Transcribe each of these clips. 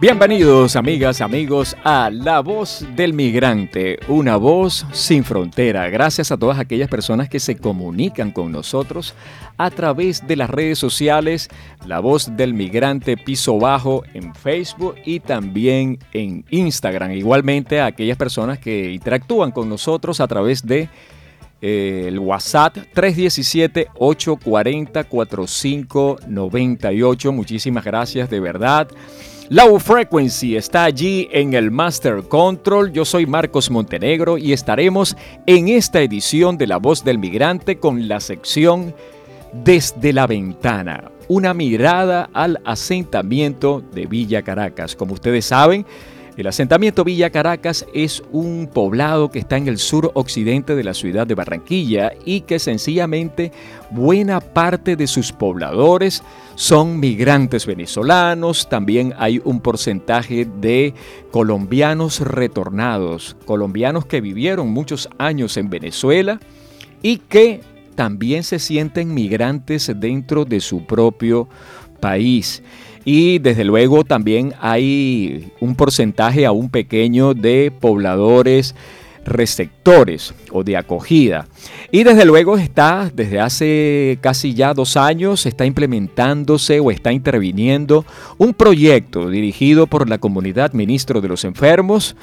Bienvenidos amigas, amigos a La Voz del Migrante, una voz sin frontera. Gracias a todas aquellas personas que se comunican con nosotros a través de las redes sociales, La Voz del Migrante Piso Bajo en Facebook y también en Instagram. Igualmente a aquellas personas que interactúan con nosotros a través de eh, el WhatsApp 317-840-4598. Muchísimas gracias de verdad. Low Frequency está allí en el Master Control. Yo soy Marcos Montenegro y estaremos en esta edición de La Voz del Migrante con la sección Desde la Ventana, una mirada al asentamiento de Villa Caracas. Como ustedes saben, el asentamiento Villa Caracas es un poblado que está en el sur occidente de la ciudad de Barranquilla y que sencillamente buena parte de sus pobladores son migrantes venezolanos, también hay un porcentaje de colombianos retornados, colombianos que vivieron muchos años en Venezuela y que también se sienten migrantes dentro de su propio país. Y desde luego también hay un porcentaje aún pequeño de pobladores receptores o de acogida. Y desde luego está, desde hace casi ya dos años, está implementándose o está interviniendo un proyecto dirigido por la comunidad Ministro de los Enfermos,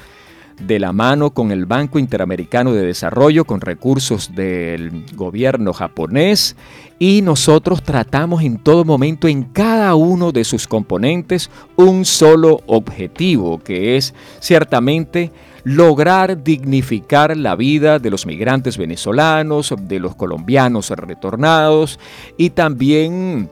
de la mano con el Banco Interamericano de Desarrollo, con recursos del gobierno japonés, y nosotros tratamos en todo momento, en cada uno de sus componentes, un solo objetivo, que es ciertamente lograr dignificar la vida de los migrantes venezolanos, de los colombianos retornados y también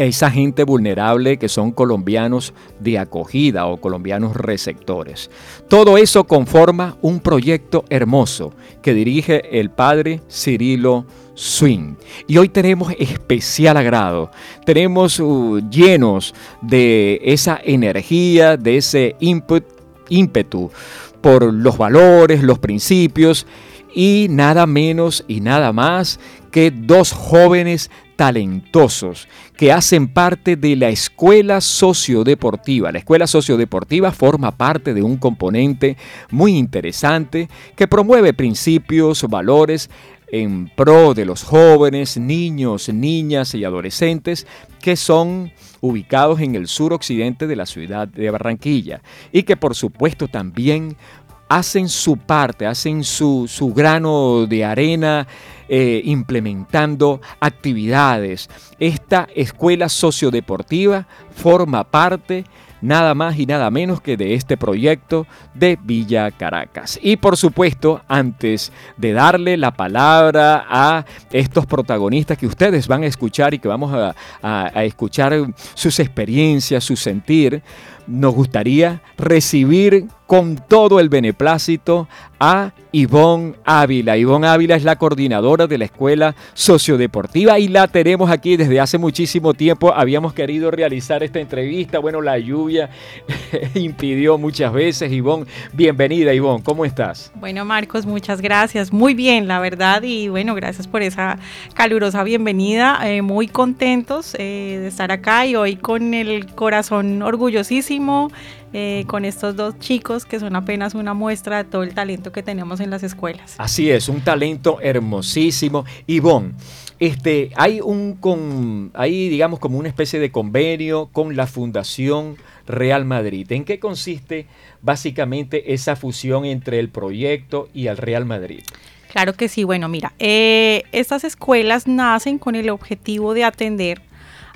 esa gente vulnerable que son colombianos de acogida o colombianos receptores. Todo eso conforma un proyecto hermoso que dirige el padre Cirilo Swing. Y hoy tenemos especial agrado, tenemos uh, llenos de esa energía, de ese ímpetu por los valores, los principios y nada menos y nada más que dos jóvenes talentosos que hacen parte de la escuela sociodeportiva. La escuela sociodeportiva forma parte de un componente muy interesante que promueve principios, valores en pro de los jóvenes, niños, niñas y adolescentes que son ubicados en el sur occidente de la ciudad de Barranquilla y que por supuesto también hacen su parte, hacen su, su grano de arena eh, implementando actividades. Esta escuela sociodeportiva forma parte nada más y nada menos que de este proyecto de Villa Caracas. Y por supuesto, antes de darle la palabra a estos protagonistas que ustedes van a escuchar y que vamos a, a escuchar sus experiencias, su sentir, nos gustaría recibir con todo el beneplácito a Ivonne Ávila. Ivonne Ávila es la coordinadora de la Escuela Sociodeportiva y la tenemos aquí desde hace muchísimo tiempo. Habíamos querido realizar esta entrevista. Bueno, la lluvia impidió muchas veces. Ivonne, bienvenida Ivonne, ¿cómo estás? Bueno, Marcos, muchas gracias. Muy bien, la verdad. Y bueno, gracias por esa calurosa bienvenida. Eh, muy contentos eh, de estar acá y hoy con el corazón orgullosísimo eh, con estos dos chicos que son apenas una muestra de todo el talento que tenemos en las escuelas. Así es, un talento hermosísimo. Ivonne, este, hay un con, hay digamos como una especie de convenio con la Fundación Real Madrid. ¿En qué consiste básicamente esa fusión entre el proyecto y el Real Madrid? Claro que sí, bueno, mira, eh, estas escuelas nacen con el objetivo de atender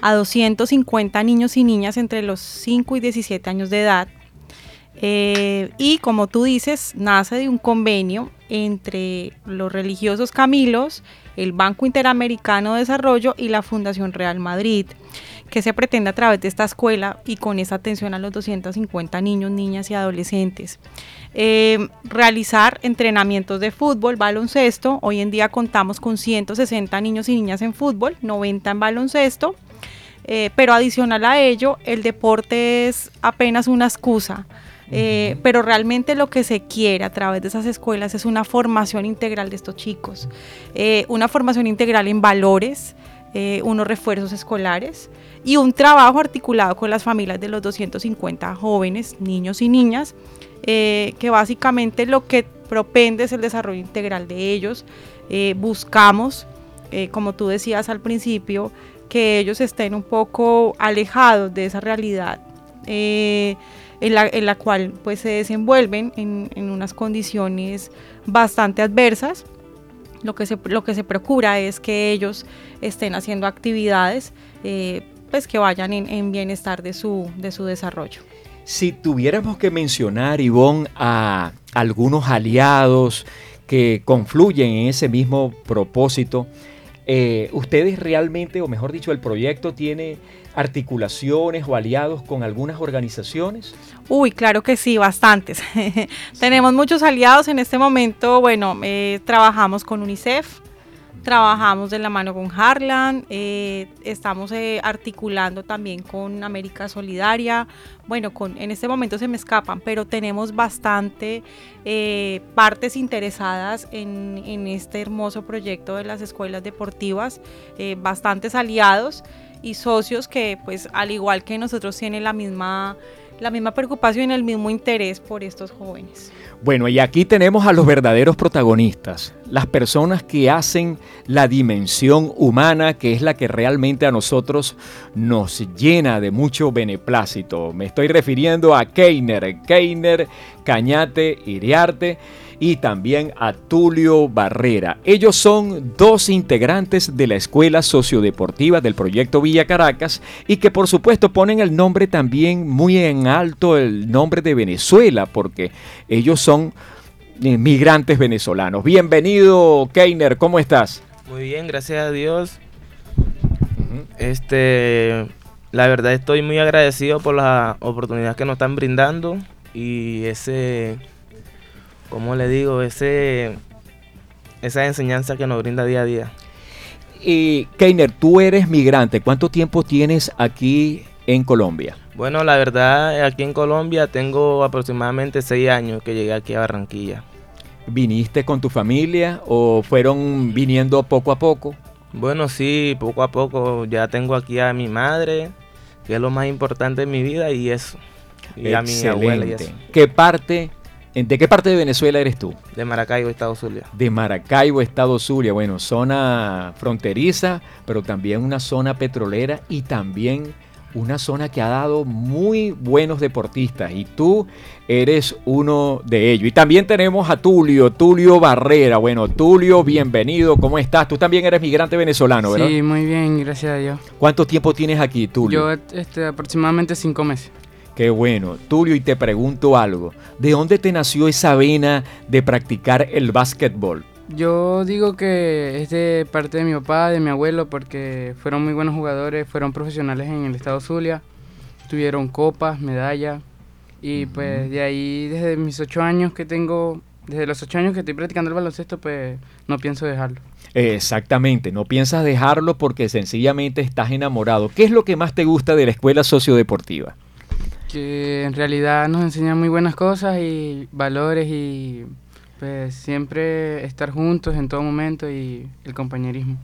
a 250 niños y niñas entre los 5 y 17 años de edad. Eh, y como tú dices, nace de un convenio entre los religiosos Camilos, el Banco Interamericano de Desarrollo y la Fundación Real Madrid, que se pretende a través de esta escuela y con esa atención a los 250 niños, niñas y adolescentes. Eh, realizar entrenamientos de fútbol, baloncesto. Hoy en día contamos con 160 niños y niñas en fútbol, 90 en baloncesto eh, pero adicional a ello, el deporte es apenas una excusa. Eh, pero realmente lo que se quiere a través de esas escuelas es una formación integral de estos chicos, eh, una formación integral en valores, eh, unos refuerzos escolares y un trabajo articulado con las familias de los 250 jóvenes, niños y niñas, eh, que básicamente lo que propende es el desarrollo integral de ellos. buscamos, como tú decías al principio, que ellos estén un poco alejados de esa realidad en la, cual pues se desenvuelven en, en unas condiciones bastante adversas lo que se, lo que se procura es que ellos estén haciendo actividades eh, pues que vayan en, bienestar de su, de su desarrollo. Si tuviéramos que mencionar, Ivonne, a algunos aliados que confluyen en ese mismo propósito, eh, ¿ustedes realmente, o mejor dicho, el proyecto tiene articulaciones o aliados con algunas organizaciones? Uy, claro que sí, bastantes. Tenemos muchos aliados en este momento. Bueno, eh, trabajamos con UNICEF, trabajamos de la mano con Harlan, eh, estamos eh, articulando también con América Solidaria. Bueno, con, en este momento se me escapan, pero tenemos bastante partes interesadas en, en, este hermoso proyecto de las escuelas deportivas, bastantes aliados y socios que pues al igual que nosotros tienen la misma, la misma preocupación y el mismo interés por estos jóvenes. Bueno, y aquí tenemos a los verdaderos protagonistas, las personas que hacen la dimensión humana, que es la que realmente a nosotros nos llena de mucho beneplácito. Me estoy refiriendo a Keiner, Keiner, Cañate, Iriarte y también a Tulio Barrera. Ellos son dos integrantes de la Escuela Sociodeportiva del Proyecto Villa Caracas y que por supuesto ponen el nombre también muy en alto, el nombre de Venezuela, porque ellos son eh, migrantes venezolanos. Bienvenido, Keiner, ¿cómo estás? Muy bien, gracias a Dios. Este, la verdad estoy muy agradecido por la oportunidad que nos están brindando y ese como le digo, ese, esa enseñanza que nos brinda día a día. Y Keiner, tú eres migrante, ¿cuánto tiempo tienes aquí en Colombia? Bueno, la verdad, aquí en Colombia tengo aproximadamente seis años que llegué aquí a Barranquilla. ¿Viniste con tu familia o fueron viniendo poco a poco? Bueno, sí, poco a poco. Ya tengo aquí a mi madre, que es lo más importante en mi vida, y eso. Y a mi abuela y eso. ¿Qué parte ¿De qué parte de Venezuela eres tú? De Maracaibo, Estado Zulia. De Maracaibo, Estado Zulia. Bueno, zona fronteriza, pero también una zona petrolera y también una zona que ha dado muy buenos deportistas y tú eres uno de ellos. Y también tenemos a Tulio, Tulio Barrera. Bueno, Tulio, bienvenido, ¿cómo estás? Tú también eres migrante venezolano, ¿verdad? Sí, muy bien, gracias a Dios. ¿Cuánto tiempo tienes aquí, Tulio? Yo este, aproximadamente cinco meses. Qué bueno. Tulio, y te pregunto algo. ¿De dónde te nació esa vena de practicar el básquetbol? Yo digo que es de parte de mi papá, de mi abuelo, porque fueron muy buenos jugadores, fueron profesionales en el estado Zulia, tuvieron copas, medallas, y pues de ahí desde mis ocho años que tengo, desde los ocho años que estoy practicando el baloncesto, pues no pienso dejarlo. Exactamente, no piensas dejarlo porque sencillamente estás enamorado. ¿Qué es lo que más te gusta de la escuela sociodeportiva? Que en realidad nos enseña muy buenas cosas y valores y pues siempre estar juntos en todo momento y el compañerismo.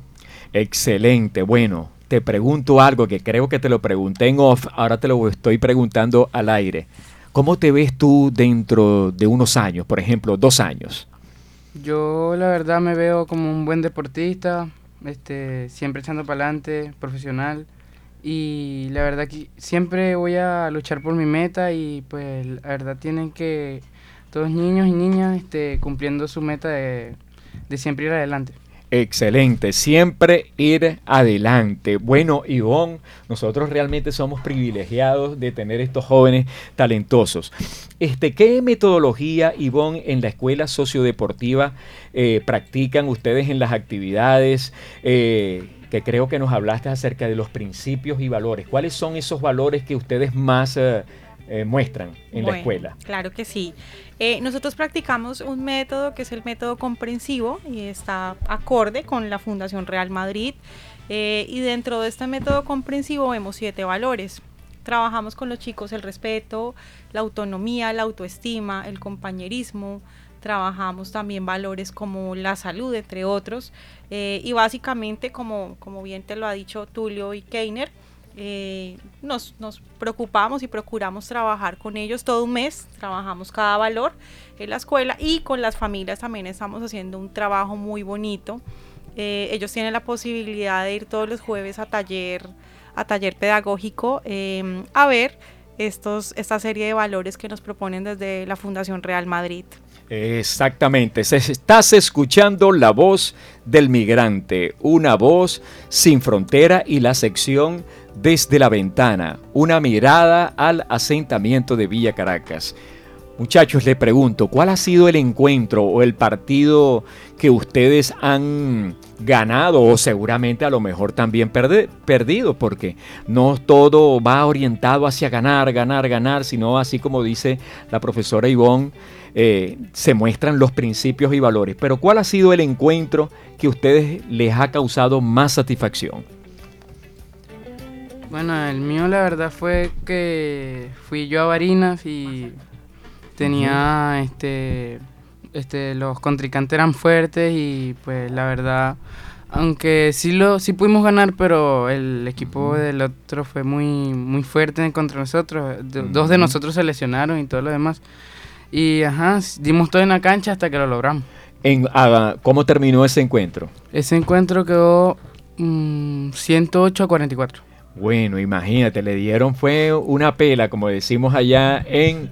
Excelente, bueno, te pregunto algo que creo que te lo pregunté en off, ahora te lo estoy preguntando al aire. ¿Cómo te ves tú dentro de unos años, por ejemplo, dos años? Yo la verdad me veo como un buen deportista, este, siempre echando para adelante, profesional y la verdad que siempre voy a luchar por mi meta y pues la verdad tienen que todos niños y niñas este, cumpliendo su meta de, de siempre ir adelante. Excelente, siempre ir adelante. Bueno, Ivonne, nosotros realmente somos privilegiados de tener estos jóvenes talentosos. Este, ¿Qué metodología, Ivonne, en la escuela sociodeportiva eh, practican ustedes en las actividades? Eh, que creo que nos hablaste acerca de los principios y valores. ¿Cuáles son esos valores que ustedes más eh, eh, muestran en la escuela? Claro que sí. Eh, nosotros practicamos un método que es el método comprensivo y está acorde con la Fundación Real Madrid. y dentro de este método comprensivo vemos siete valores. Trabajamos con los chicos el respeto, la autonomía, la autoestima, el compañerismo, trabajamos también valores como la salud, entre otros, eh, y básicamente, como, como bien te lo ha dicho Tulio y Keiner, eh, nos, preocupamos y procuramos trabajar con ellos todo un mes, trabajamos cada valor en la escuela y con las familias también estamos haciendo un trabajo muy bonito. Eh, ellos tienen la posibilidad de ir todos los jueves a taller, a taller pedagógico em, a ver estos, esta serie de valores que nos proponen desde la Fundación Real Madrid. Exactamente, estás escuchando la voz del migrante, una voz sin frontera y la sección desde la ventana, una mirada al asentamiento de Villa Caracas. Muchachos, les pregunto, ¿cuál ha sido el encuentro o el partido que ustedes han ganado o seguramente a lo mejor también perdido? Porque no todo va orientado hacia ganar, ganar, ganar, sino así como dice la profesora Ivonne, eh, se muestran los principios y valores. Pero ¿cuál ha sido el encuentro que a ustedes les ha causado más satisfacción? Bueno, el mío la verdad fue que fui yo a Barinas y tenía este este los contrincantes eran fuertes y pues la verdad aunque sí lo sí pudimos ganar pero el equipo del otro fue muy muy fuerte contra nosotros. Dos de nosotros se lesionaron y todo lo demás y ajá dimos todo en la cancha hasta que lo logramos en, ah, ¿Cómo terminó ese encuentro? Ese encuentro quedó 108 mm, a 44. Bueno, imagínate, le dieron fue una pela, como decimos allá en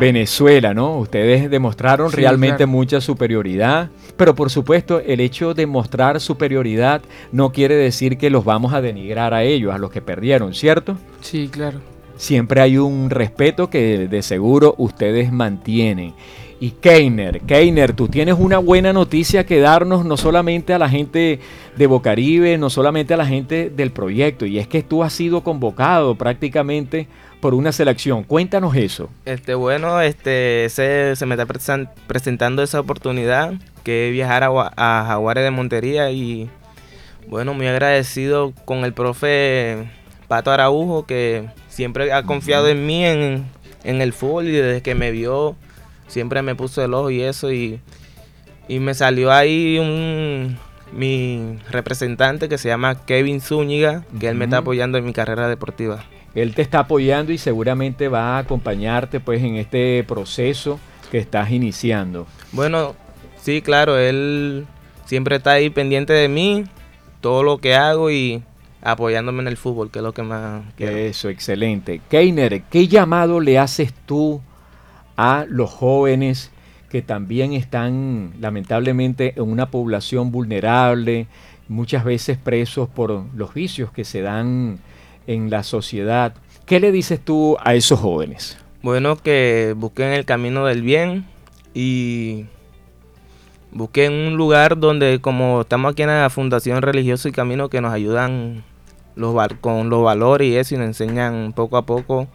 Venezuela, ¿no? Ustedes demostraron realmente mucha superioridad, pero por supuesto el hecho de mostrar superioridad no quiere decir que los vamos a denigrar a ellos, a los que perdieron, ¿cierto? Sí, claro. Siempre hay un respeto que de seguro ustedes mantienen. Y Keiner, Keiner, tú tienes una buena noticia que darnos no solamente a la gente de Bocaribe, no solamente a la gente del proyecto, y es que tú has sido convocado prácticamente por una selección. Cuéntanos eso. Este, bueno, este, se, me está presentando esa oportunidad que es viajar a, a Jaguares de Montería y bueno, muy agradecido con el profe Pato Araujo que siempre ha confiado en mí en, en el fútbol y desde que me vio siempre me puso el ojo y eso y, me salió ahí un mi representante que se llama Kevin Zúñiga, que él me está apoyando en mi carrera deportiva. Él te está apoyando y seguramente va a acompañarte pues en este proceso que estás iniciando. Bueno, sí, claro, él siempre está ahí pendiente de mí, todo lo que hago y apoyándome en el fútbol, que es lo que más quiero. Eso, excelente. Keiner, ¿qué llamado le haces tú a los jóvenes que también están lamentablemente en una población vulnerable, muchas veces presos por los vicios que se dan en la sociedad. ¿Qué le dices tú a esos jóvenes? Bueno, que busquen el camino del bien y busquen un lugar donde, como estamos aquí en la Fundación Religioso y Camino, que nos ayudan los, con los valores y eso y nos enseñan poco a poco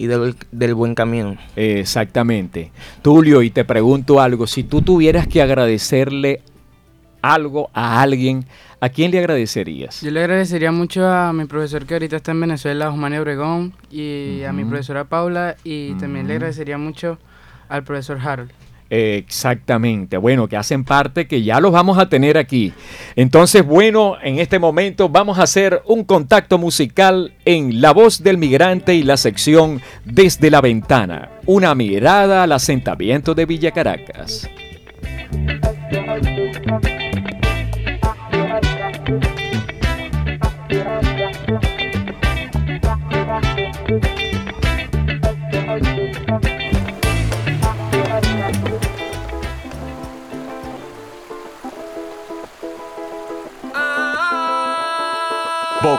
y del, buen camino. Exactamente. Tulio, y te pregunto algo, si tú tuvieras que agradecerle algo a alguien, ¿a quién le agradecerías? Yo le agradecería mucho a mi profesor que ahorita está en Venezuela, Osmane Obregón, y a mi profesora Paula, y también le agradecería mucho al profesor Harold. Exactamente, bueno, que hacen parte, que ya los vamos a tener aquí. Entonces, bueno, en este momento vamos a hacer un contacto musical en La voz del migrante y la sección Desde la ventana, una mirada al asentamiento de Villa Caracas.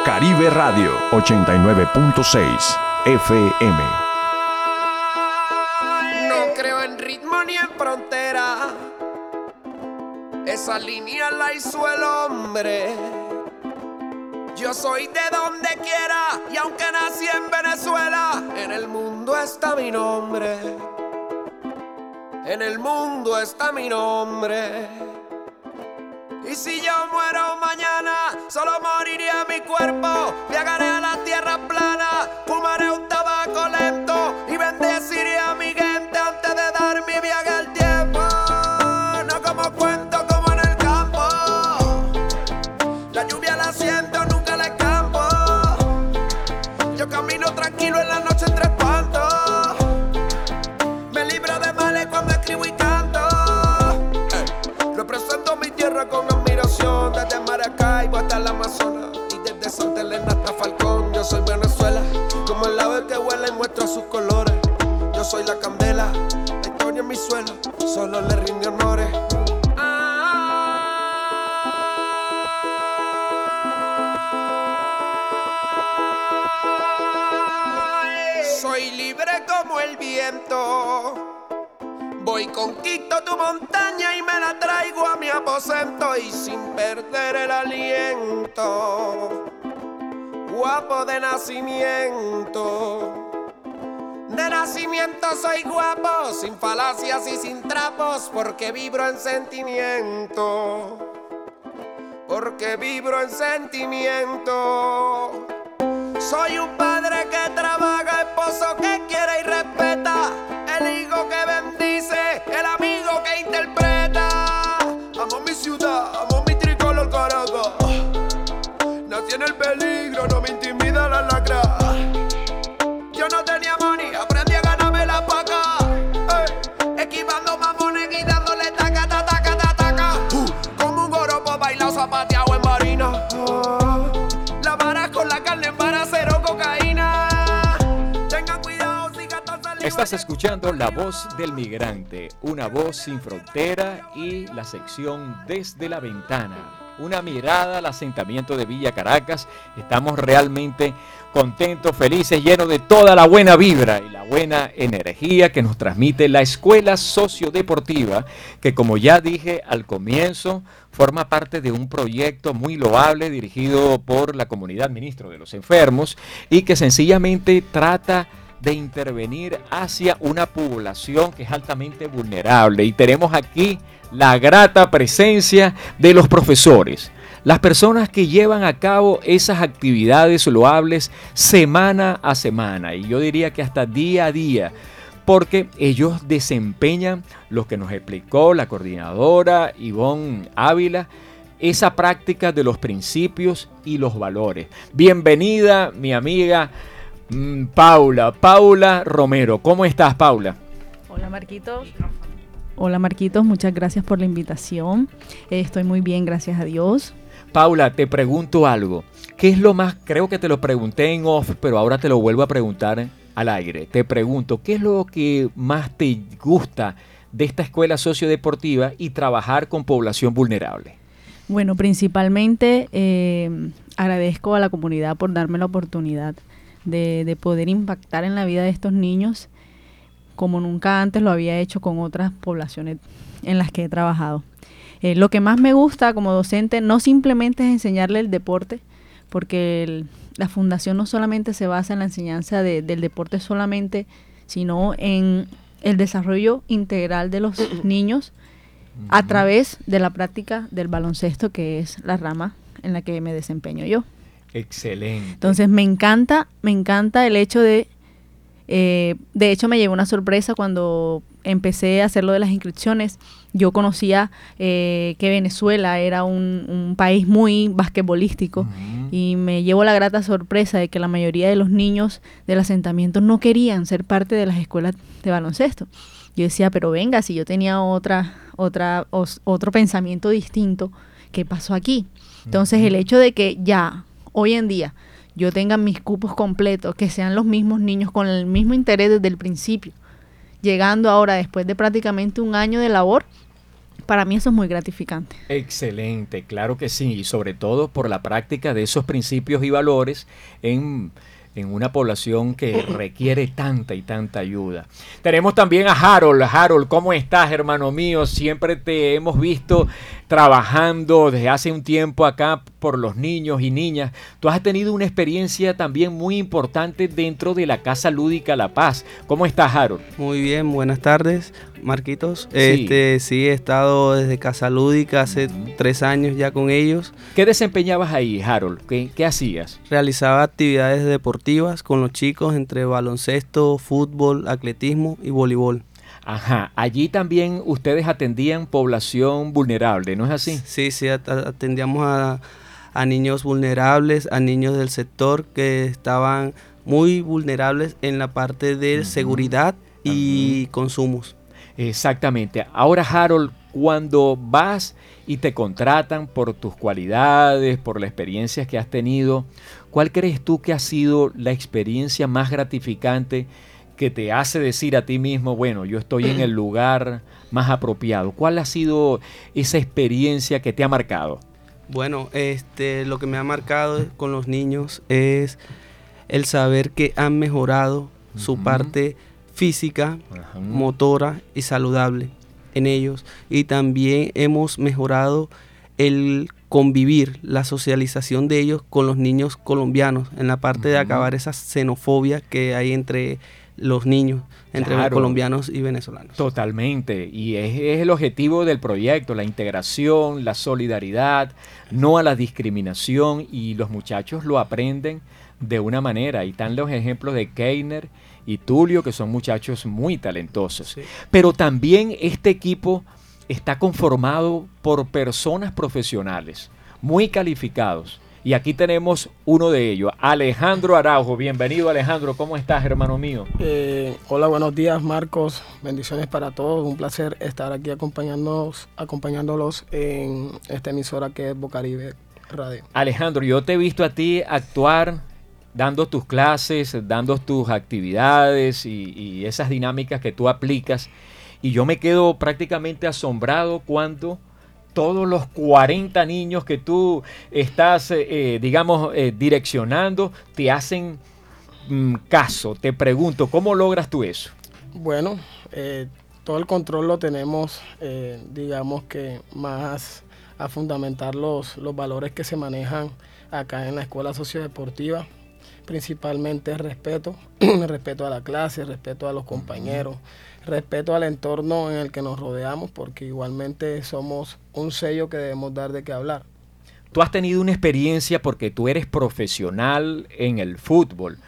Bocaribe Radio 89.6 FM. No creo en ritmo ni en frontera. Esa línea la hizo el hombre. Yo soy de donde quiera y aunque nací en Venezuela, en el mundo está mi nombre. En el mundo está mi nombre. Y si yo muero mañana, solo moriría mi cuerpo. Viajaré a la tierra plana, fumaré un tabaco lento conquisto tu montaña y me la traigo a mi aposento y sin perder el aliento. Guapo de nacimiento. De nacimiento soy guapo, sin falacias y sin trapos, porque vibro en sentimiento. Porque vibro en sentimiento. Soy un padre que trabaja, esposo que peligro, no me intimida la lacra. Yo no tenía money, aprendí a ganarme la paca. Ey, esquivando mamones y dándole taca, taca, taca, taca. Uh, como un goropo bailado zapateado en marina. Ah, la vara con la carne en vara, cero cocaína. Tengan cuidado, si gatos se Estás escuchando La Voz del Migrante, una voz sin frontera y la sección Desde la Ventana. Una mirada al asentamiento de Villa Caracas. Estamos realmente contentos, felices, llenos de toda la buena vibra y la buena energía que nos transmite la Escuela Sociodeportiva, que como ya dije al comienzo, forma parte de un proyecto muy loable dirigido por la comunidad ministro de los enfermos y que sencillamente trata de intervenir hacia una población que es altamente vulnerable. Y tenemos aquí la grata presencia de los profesores, las personas que llevan a cabo esas actividades loables semana a semana. Y yo diría que hasta día a día porque ellos desempeñan lo que nos explicó la coordinadora Ivonne Ávila, esa práctica de los principios y los valores. Bienvenida, mi amiga Paula, Paula Romero. ¿Cómo estás, Paula? Hola Marquitos. Hola Marquitos, muchas gracias por la invitación. Eh, estoy muy bien, gracias a Dios. Paula, te pregunto algo. ¿Qué es lo más, creo que te lo pregunté en off, pero ahora te lo vuelvo a preguntar al aire? Te pregunto, ¿qué es lo que más te gusta de esta escuela sociodeportiva y trabajar con población vulnerable? Bueno, principalmente eh, agradezco a la comunidad por darme la oportunidad de, de poder impactar en la vida de estos niños como nunca antes lo había hecho con otras poblaciones en las que he trabajado. Eh, lo que más me gusta como docente no simplemente es enseñarle el deporte, porque el- la fundación no solamente se basa en la enseñanza de- del deporte solamente, sino en el desarrollo integral de los niños a través de la práctica del baloncesto, que es la rama en la que me desempeño yo. Excelente. Entonces me encanta, me encanta el hecho de, eh, de hecho me llevó una sorpresa cuando empecé a hacer lo de las inscripciones. Yo conocía eh, que Venezuela era un, un país muy basquetbolístico Ujú. y me llevo la grata sorpresa de que la mayoría de los niños del asentamiento no querían ser parte de las escuelas de baloncesto. Yo decía, pero venga, si yo tenía otra, otra, os- otro pensamiento distinto, ¿qué pasó aquí? Entonces el hecho de que ya hoy en día yo tenga mis cupos completos, que sean los mismos niños con el mismo interés desde el principio, llegando ahora después de prácticamente un año de labor, para mí eso es muy gratificante. Excelente, claro que sí, y sobre todo por la práctica de esos principios y valores en, en una población que requiere tanta y tanta ayuda. Tenemos también a Harold. Harold, ¿cómo estás, hermano mío? Siempre te hemos visto trabajando desde hace un tiempo acá por los niños y niñas. Tú has tenido una experiencia también muy importante dentro de la Casa Lúdica La Paz. ¿Cómo estás, Harold? Muy bien, buenas tardes, Marquitos. Sí. Este, sí, he estado desde Casa Lúdica hace tres años ya con ellos. ¿Qué desempeñabas ahí, Harold? ¿Qué, qué hacías? Realizaba actividades deportivas con los chicos entre baloncesto, fútbol, atletismo y voleibol. Ajá, allí también ustedes atendían población vulnerable, ¿no es así? Sí, sí, at- atendíamos a, a niños vulnerables, a niños del sector que estaban muy vulnerables en la parte de seguridad y consumos. Exactamente. Ahora, Harold, cuando vas y te contratan por tus cualidades, por las experiencias que has tenido, ¿cuál crees tú que ha sido la experiencia más gratificante que te hace decir a ti mismo, bueno, yo estoy en el lugar más apropiado? ¿Cuál ha sido esa experiencia que te ha marcado? Bueno, este, lo que me ha marcado con los niños es el saber que han mejorado su parte física, Ajá. motora y saludable en ellos. Y también hemos mejorado el convivir, la socialización de ellos con los niños colombianos, en la parte de acabar esa xenofobia que hay entre los niños, entre Claro. colombianos y venezolanos. Totalmente, y es, es el objetivo del proyecto, la integración, la solidaridad, no a la discriminación, y los muchachos lo aprenden de una manera. Y están los ejemplos de Keiner y Tulio, que son muchachos muy talentosos. Sí. Pero también este equipo está conformado por personas profesionales, muy calificados. Y aquí tenemos uno de ellos, Alejandro Araujo. Bienvenido Alejandro, ¿cómo estás, hermano mío? Eh, hola, buenos días Marcos, bendiciones para todos, un placer estar aquí acompañándonos, acompañándolos en esta emisora que es Bocaribe Radio. Alejandro, yo te he visto a ti actuar dando tus clases, dando tus actividades y, esas dinámicas que tú aplicas. Y yo me quedo prácticamente asombrado cuando todos los 40 niños que tú estás, eh, eh, digamos, eh, direccionando, te hacen mm, caso. Te pregunto, ¿cómo logras tú eso? Bueno, todo el control lo tenemos, digamos que más a fundamentar los, los valores que se manejan acá en la escuela sociodeportiva, principalmente respeto, respeto a la clase, respeto a los compañeros, respeto al entorno en el que nos rodeamos, porque igualmente somos un sello que debemos dar de qué hablar. Tú has tenido una experiencia porque tú eres profesional en el fútbol.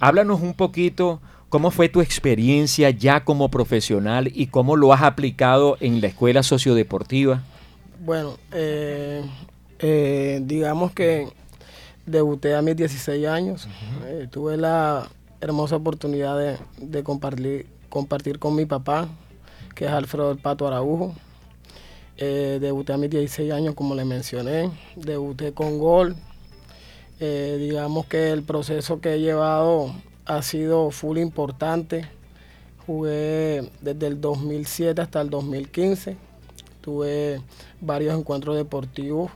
Háblanos un poquito cómo fue tu experiencia ya como profesional y cómo lo has aplicado en la escuela sociodeportiva. Bueno, eh, eh, digamos que debuté a mis 16 años. Eh, tuve la hermosa oportunidad de, de compartir, compartir con mi papá, que es Alfredo el Pato Araujo. Eh, debuté a mis 16 años, como le mencioné. Debuté con gol. Eh, digamos que el proceso que he llevado ha sido full importante. Jugué desde el 2007 hasta el 2015. Tuve varios encuentros deportivos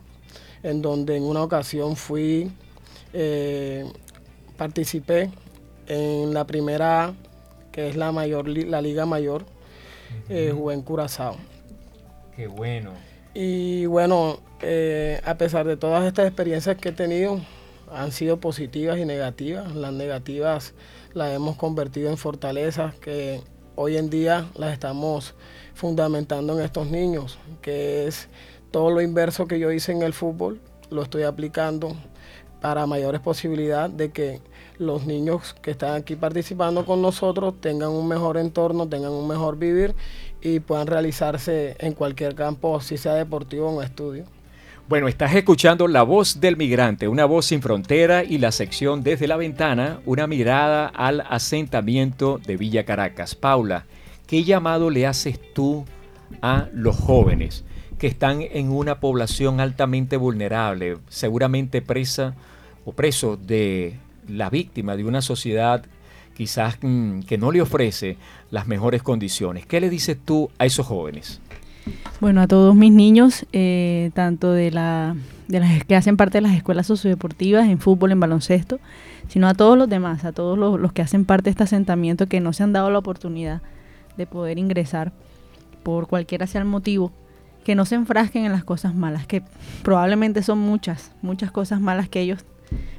en donde en una ocasión fui, eh, participé en la primera A, que es la mayor, la liga mayor, eh, jugué en Curazao. Qué bueno. Y bueno, eh, a pesar de todas estas experiencias que he tenido, han sido positivas y negativas. Las negativas las hemos convertido en fortalezas que hoy en día las estamos fundamentando en estos niños, que es todo lo inverso que yo hice en el fútbol, lo estoy aplicando para mayores posibilidades de que los niños que están aquí participando con nosotros tengan un mejor entorno, tengan un mejor vivir y puedan realizarse en cualquier campo, si sea deportivo o estudio. Bueno, estás escuchando La Voz del Migrante, una voz sin frontera y la sección Desde la Ventana, una mirada al asentamiento de Villa Caracas. Paula, ¿qué llamado le haces tú a los jóvenes que están en una población altamente vulnerable, seguramente presa o preso de la víctima de una sociedad quizás mm, que no le ofrece las mejores condiciones? ¿Qué le dices tú a esos jóvenes? Bueno, a todos mis niños, eh, tanto de, la, de las que hacen parte de las escuelas sociodeportivas, en fútbol, en baloncesto, sino a todos los demás, a todos los, los que hacen parte de este asentamiento que no se han dado la oportunidad de poder ingresar por cualquiera sea el motivo, que no se enfrasquen en las cosas malas, que probablemente son muchas, muchas cosas malas que ellos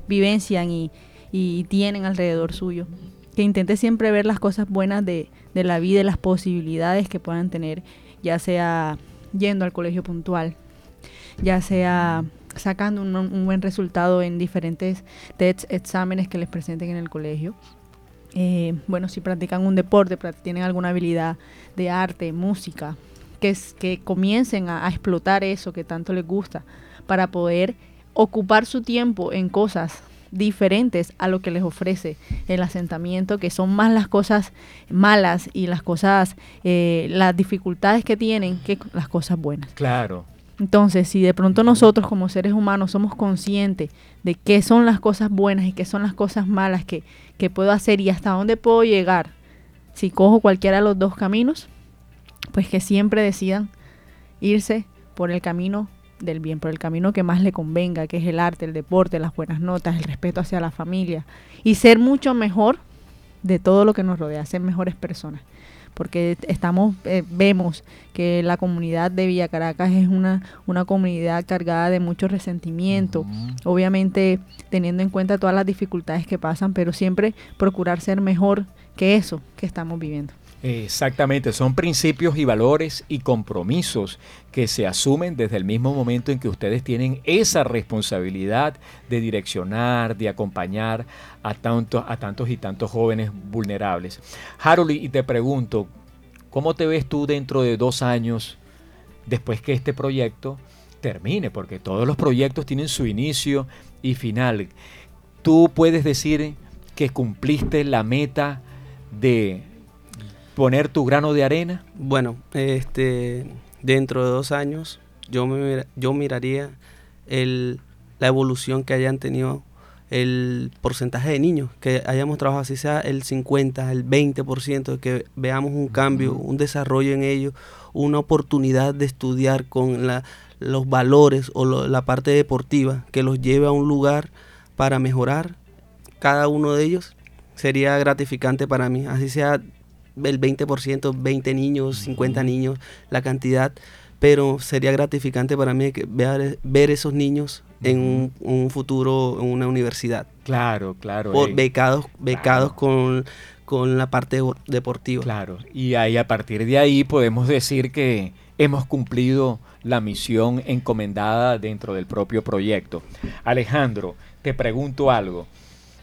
vivencian y, y tienen alrededor suyo. Que intente siempre ver las cosas buenas de, de la vida y las posibilidades que puedan tener ya sea yendo al colegio puntual, ya sea sacando un, un buen resultado en diferentes exámenes que les presenten en el colegio. Eh, bueno, si practican un deporte, tienen alguna habilidad de arte, música, que, comiencen a, a explotar eso que tanto les gusta para poder ocupar su tiempo en cosas diferentes a lo que les ofrece el asentamiento, que son más las cosas malas y las cosas, eh, las dificultades que tienen que las cosas buenas. Claro. Entonces, si de pronto nosotros como seres humanos somos conscientes de qué son las cosas buenas y qué son las cosas malas que, que puedo hacer y hasta dónde puedo llegar, si cojo cualquiera de los dos caminos, pues que siempre decidan irse por el camino del bien, por el camino que más le convenga, que es el arte, el deporte, las buenas notas, el respeto hacia la familia y ser mucho mejor de todo lo que nos rodea, ser mejores personas. Porque estamos, eh, vemos que la comunidad de Villa Caracas es una, una comunidad cargada de mucho resentimiento, obviamente teniendo en cuenta todas las dificultades que pasan, pero siempre procurar ser mejor que eso que estamos viviendo. Exactamente, son principios y valores y compromisos que se asumen desde el mismo momento en que ustedes tienen esa responsabilidad de direccionar, de acompañar a tantos, a tantos y tantos jóvenes vulnerables. Harold, y te pregunto, ¿cómo te ves tú dentro de dos años después que este proyecto termine? Porque todos los proyectos tienen su inicio y final. ¿Tú puedes decir que cumpliste la meta de poner tu grano de arena? Bueno, este, dentro de dos años yo, me, yo miraría el, la evolución que hayan tenido el porcentaje de niños, que hayamos trabajado así sea el 50, el 20%, que veamos un cambio, un desarrollo en ellos, una oportunidad de estudiar con la, los valores o la parte deportiva que los lleve a un lugar para mejorar cada uno de ellos, sería gratificante para mí, así sea el 20%, 20 niños, 50 niños, la cantidad, pero sería gratificante para mí ver, ver esos niños en un, futuro en una universidad. Claro, claro. Por, eh, becados becados con, con la parte deportiva. Claro, y ahí a partir de ahí podemos decir que hemos cumplido la misión encomendada dentro del propio proyecto. Alejandro, te pregunto algo.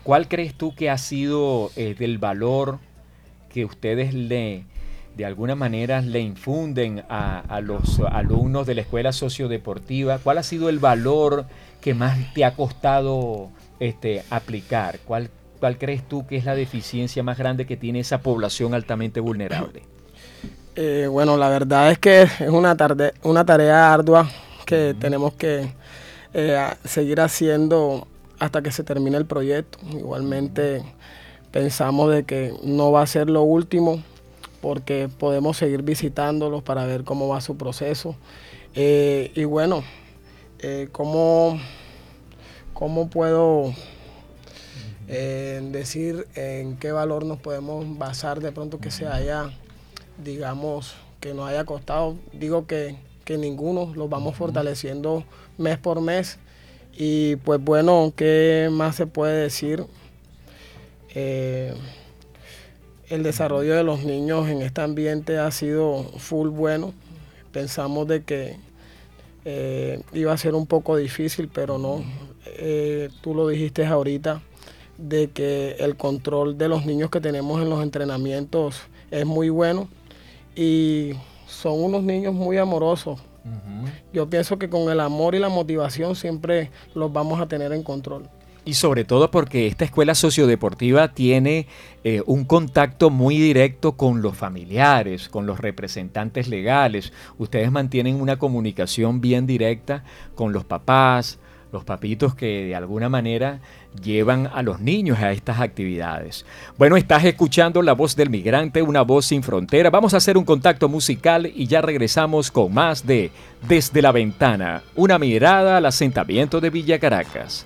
¿Cuál crees tú que ha sido eh, del valor que ustedes le, de alguna manera le infunden a, los alumnos de la escuela sociodeportiva? ¿Cuál ha sido el valor que más te ha costado este, aplicar? ¿Cuál, ¿Cuál crees tú que es la deficiencia más grande que tiene esa población altamente vulnerable? Eh, bueno, la verdad es que es una, tarde, una tarea ardua que tenemos que eh, seguir haciendo hasta que se termine el proyecto. Igualmente pensamos de que no va a ser lo último porque podemos seguir visitándolos para ver cómo va su proceso. Eh, y bueno, eh, ¿cómo, puedo eh, decir en qué valor nos podemos basar de pronto que se haya, digamos, que nos haya costado? Digo que, que ninguno, los vamos fortaleciendo mes por mes. Y pues bueno, ¿qué más se puede decir? Eh, el desarrollo de los niños en este ambiente ha sido full bueno. Pensamos de que eh, iba a ser un poco difícil, pero no. Eh, tú lo dijiste ahorita, de que el control de los niños que tenemos en los entrenamientos es muy bueno y son unos niños muy amorosos. Yo pienso que con el amor y la motivación siempre los vamos a tener en control. Y sobre todo porque esta escuela sociodeportiva tiene eh, un contacto muy directo con los familiares, con los representantes legales. Ustedes mantienen una comunicación bien directa con los papás, los papitos que de alguna manera llevan a los niños a estas actividades. Bueno, estás escuchando la voz del migrante, una voz sin frontera. Vamos a hacer un contacto musical y ya regresamos con más de Desde la Ventana, una mirada al asentamiento de Villa Caracas.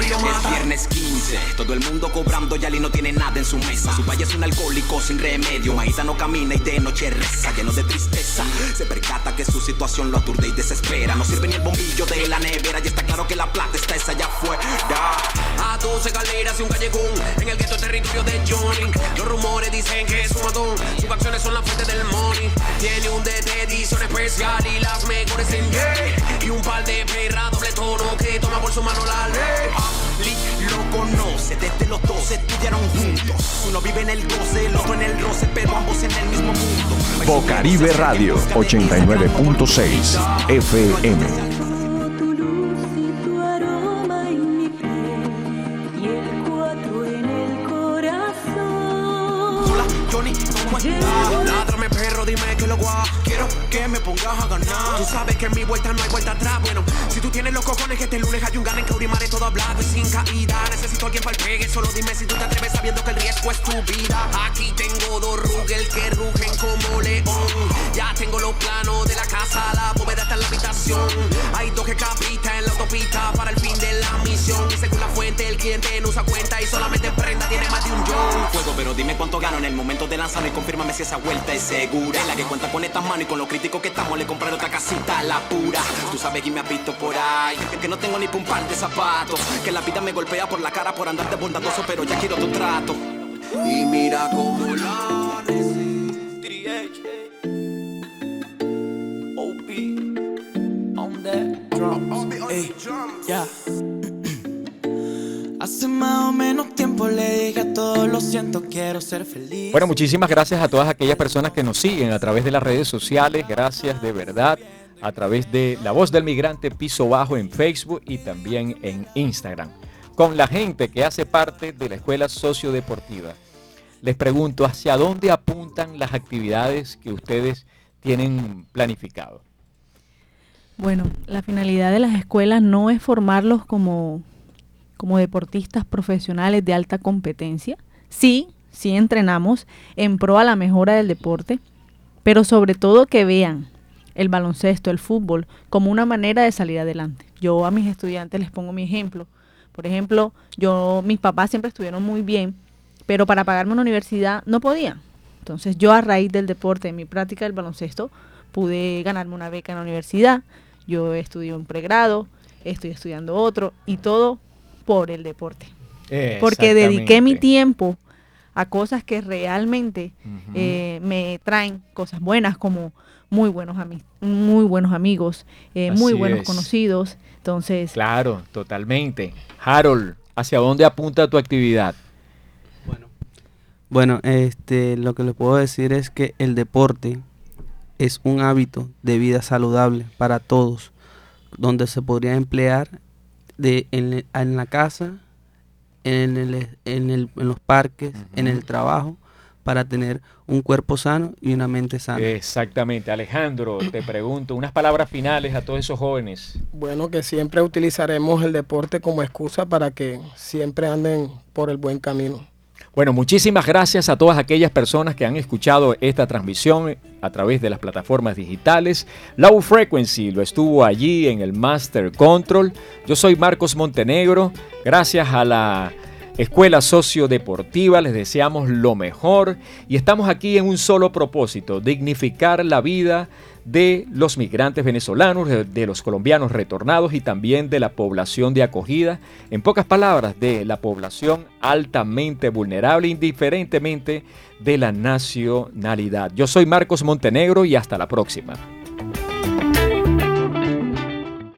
viernes 15, todo el mundo cobrando. Yali no tiene nada en su mesa. Su valle es un alcohólico sin remedio. Maíta no camina y de noche reza, lleno de tristeza. Se percata que su situación lo aturde y desespera. No sirve ni el bombillo de la nevera. Y está claro que la plata está esa allá afuera. A 12 galeras y un callejón en el gueto territorio de Johnny. Los rumores dicen que es un matón. Sus acciones son la fuente del money. Tiene un DT edición especial y las mejores en yeah. Y un par de perras doble tono que toma por su mano la ley. Conoce, desde los dos estudiaron juntos. Uno vive en el goce, el otro en el roce, pero ambos en el mismo mundo. Bocaribe Radio 89.6 FM. Pongas a ganar. Tú sabes que en mi vuelta no hay vuelta atrás. Bueno, si tú tienes los cojones que este lunes hay un gana en que Aurimare todo hablado y sin caída. Necesito alguien para el pegue. Solo dime si tú te atreves sabiendo que el riesgo es tu vida. Aquí tengo dos Rugel que rugen como león. Ya tengo los planos de la casa, la bóveda está en la habitación. Hay dos que capitan en la autopista para el fin de la misión. Y según la fuente, el cliente no usa cuenta y solamente prenda tiene más de un John. Juego, pero dime cuánto gano en el momento de lanzarme y confírmame si esa vuelta es segura. La que cuenta con estas manos y con lo crítico que estamos, le compraré otra casita a la pura. Tú sabes quién me ha visto por ahí, que no tengo ni un par de zapatos. Que la vida me golpea por la cara por andar de bondadoso, pero ya quiero tu trato. Y mira cómo la Ey, ya. Hace más o menos tiempo le dije a todos lo siento, quiero ser feliz. Bueno, muchísimas gracias a todas aquellas personas que nos siguen a través de las redes sociales. Gracias de verdad. A través de La Voz del Migrante Piso Bajo en Facebook y también en Instagram. Con la gente que hace parte de la Escuela Sociodeportiva. Les pregunto, ¿hacia dónde apuntan las actividades que ustedes tienen planificado? Bueno, la finalidad de las escuelas no es formarlos como, como deportistas profesionales de alta competencia. Sí, sí entrenamos en pro a la mejora del deporte, pero sobre todo que vean el baloncesto, el fútbol, como una manera de salir adelante. Yo a mis estudiantes les pongo mi ejemplo. Por ejemplo, yo, mis papás siempre estuvieron muy bien, pero para pagarme una universidad no podía. Entonces yo a raíz del deporte, de mi práctica del baloncesto, pude ganarme una beca en la universidad. Yo estudié un pregrado, estoy estudiando otro y todo por el deporte. Porque dediqué mi tiempo a cosas que realmente eh, me traen cosas buenas como muy buenos, ami- muy buenos amigos, eh, muy buenos es. conocidos. Entonces, Claro, totalmente. Harold, ¿hacia dónde apunta tu actividad? Bueno, este, lo que les puedo decir es que el deporte es un hábito de vida saludable para todos, donde se podría emplear de, en, la casa, en, el, en, el- en los parques, en el trabajo, para tener un cuerpo sano y una mente sana. Exactamente. Alejandro, te pregunto, unas palabras finales a todos esos jóvenes. Bueno, que siempre utilizaremos el deporte como excusa para que siempre anden por el buen camino. Bueno, muchísimas gracias a todas aquellas personas que han escuchado esta transmisión a través de las plataformas digitales. Low Frequency lo estuvo allí en el Master Control. Yo soy Marcos Montenegro. Gracias a la Escuela Sociodeportiva les deseamos lo mejor y estamos aquí en un solo propósito, dignificar la vida de los migrantes venezolanos, de, los colombianos retornados y también de la población de acogida. En pocas palabras, de la población altamente vulnerable, indiferentemente de la nacionalidad. Yo soy Marcos Montenegro y hasta la próxima.